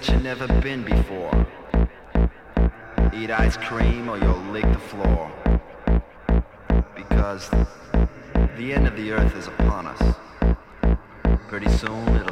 that you've never been before. Eat ice cream or you'll lick the floor. Because the end of the earth is upon us. Pretty soon it'll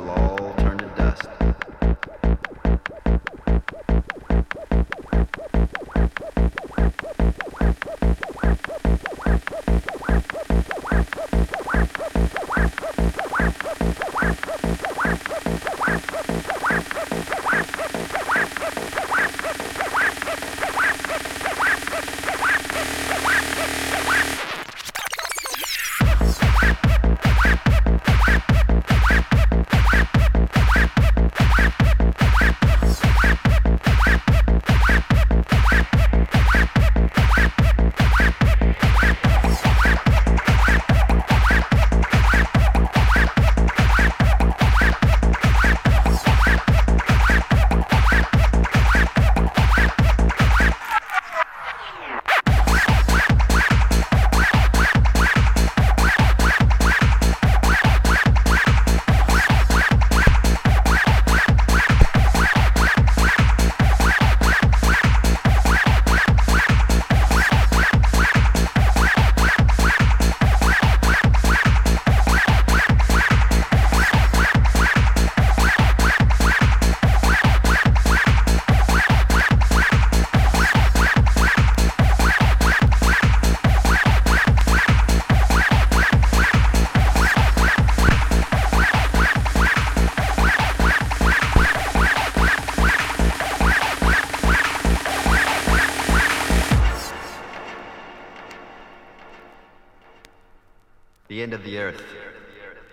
Earth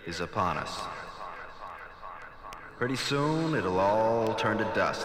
is upon us. Pretty soon it'll all turn to dust.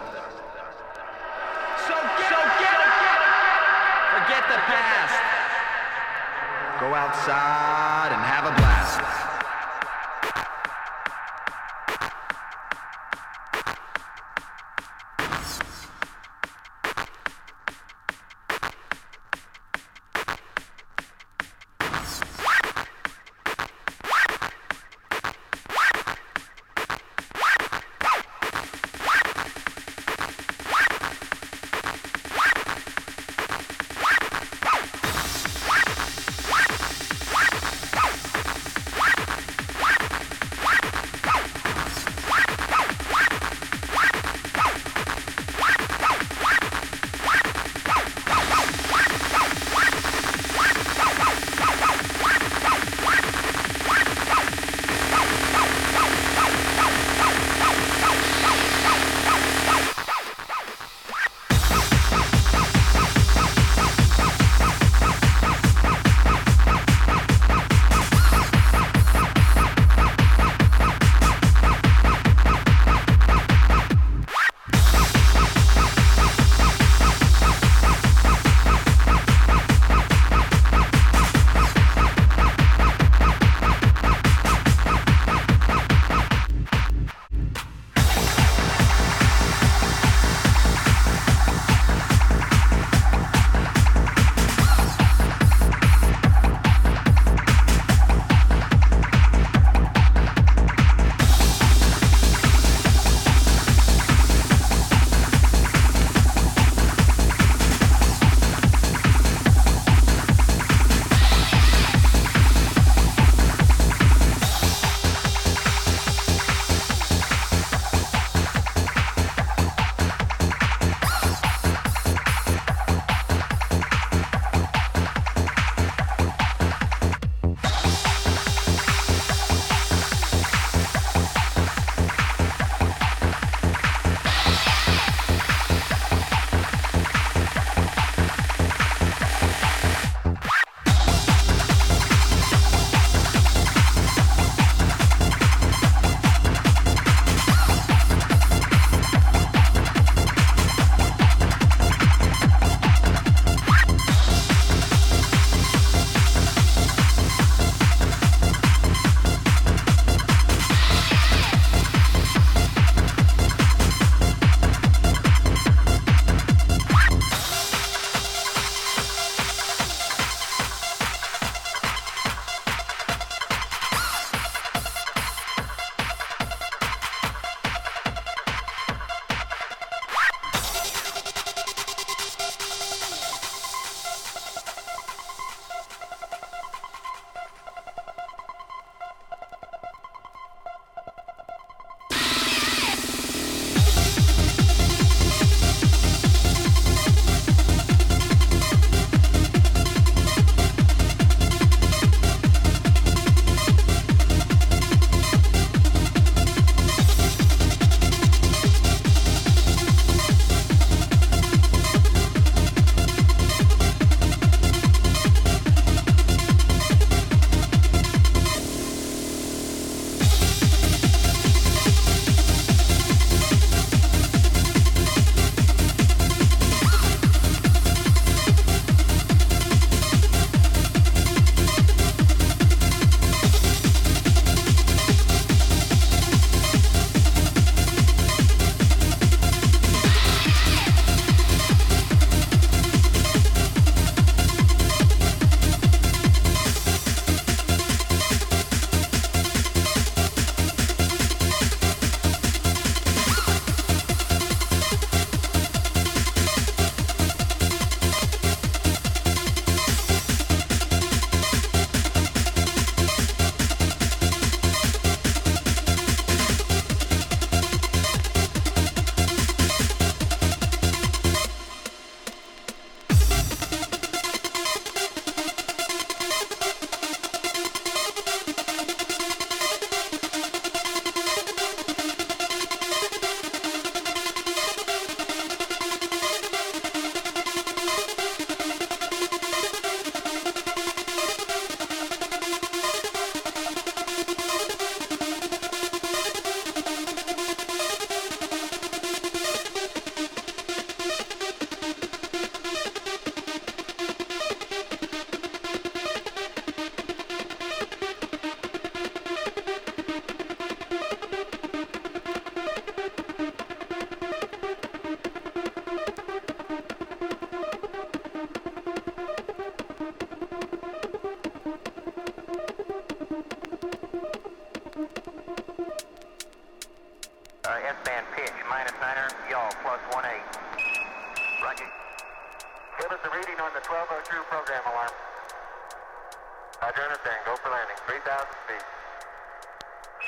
and go for landing, 3,000 feet.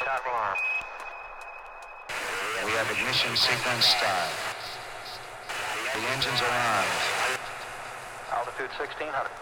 Shot alarm. We have ignition sequence start. The engines are on. Altitude 1600.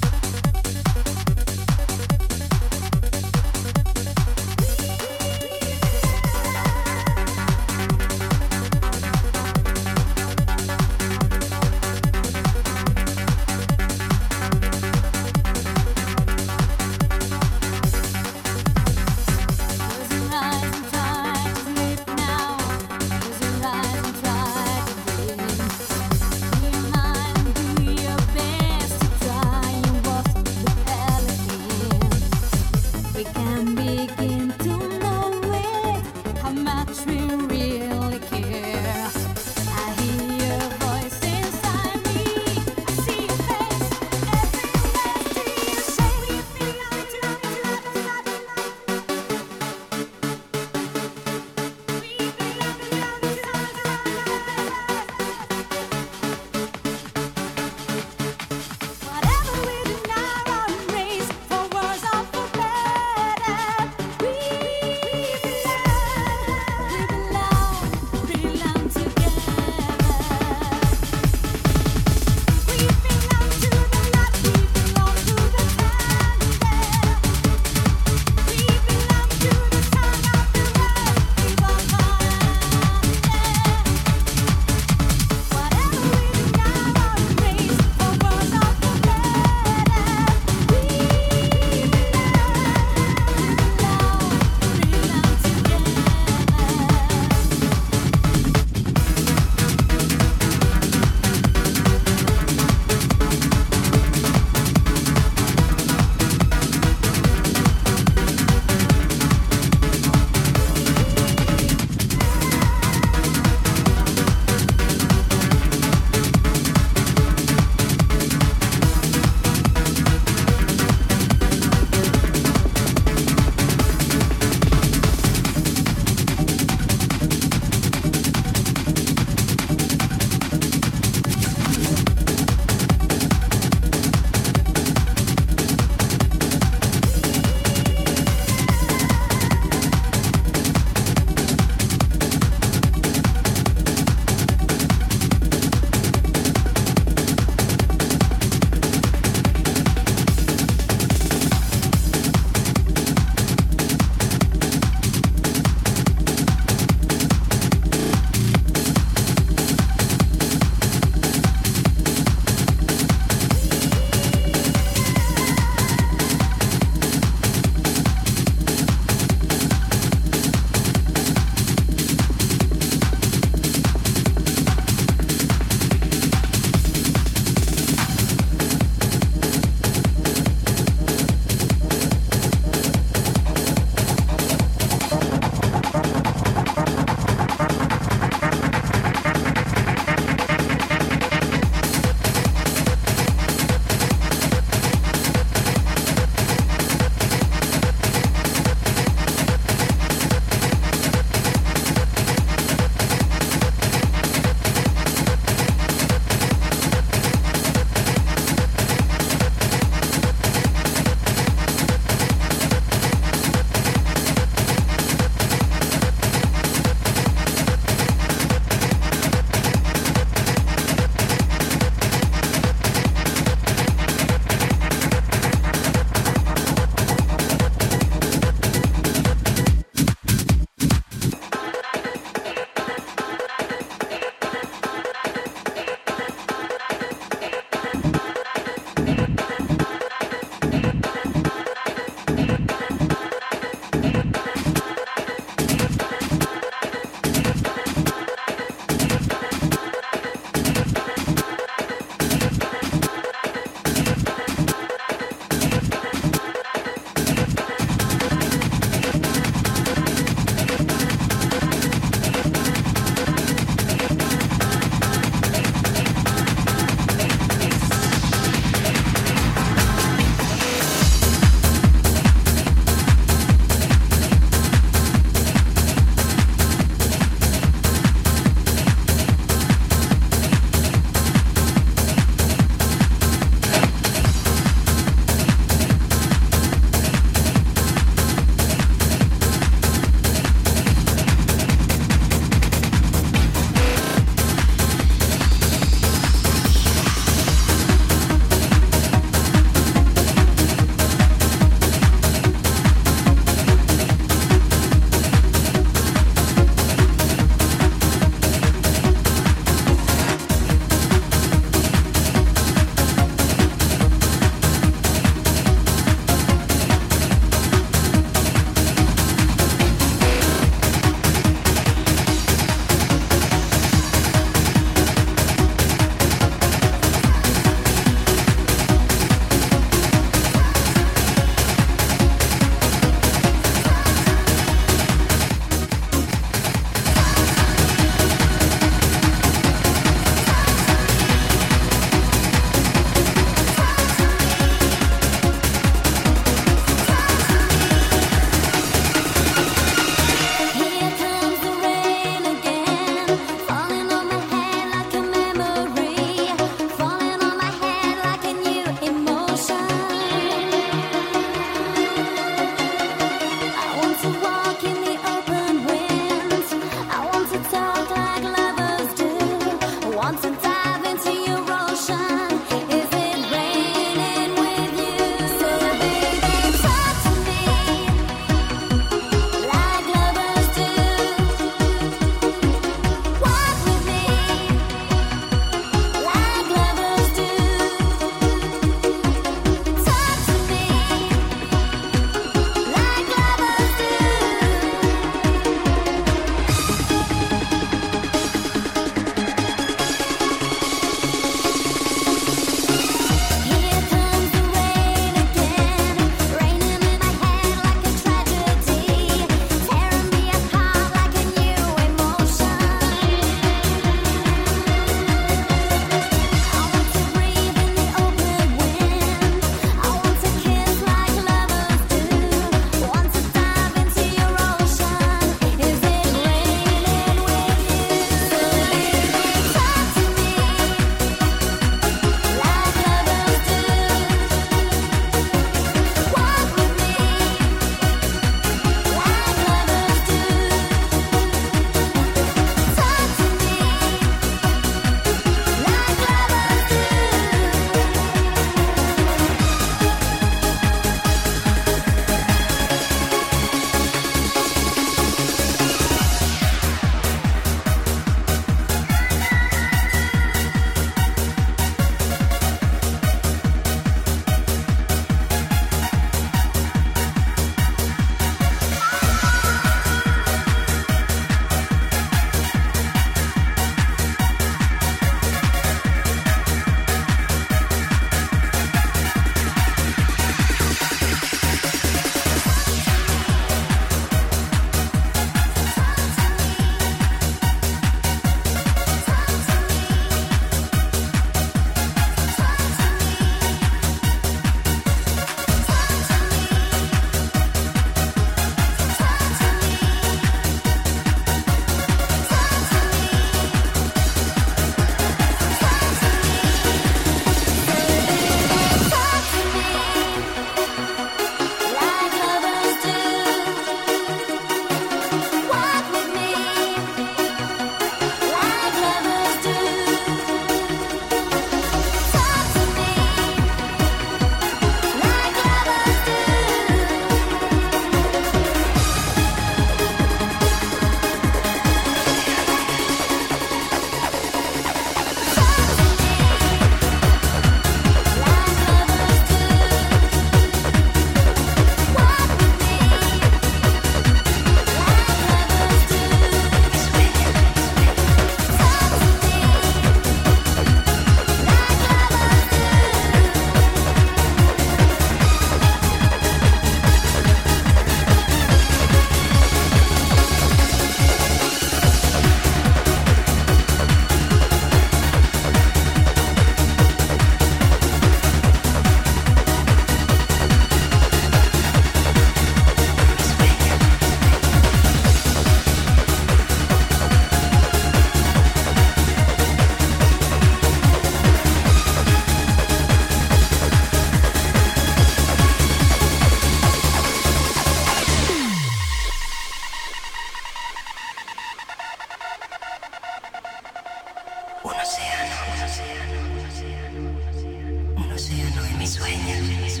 Un océano en mis sueños.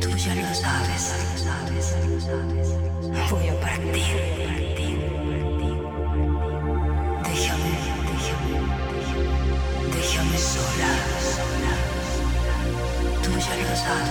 Tú ya lo sabes. Voy a partir. Déjame, déjame, déjame sola. Tú ya lo sabes.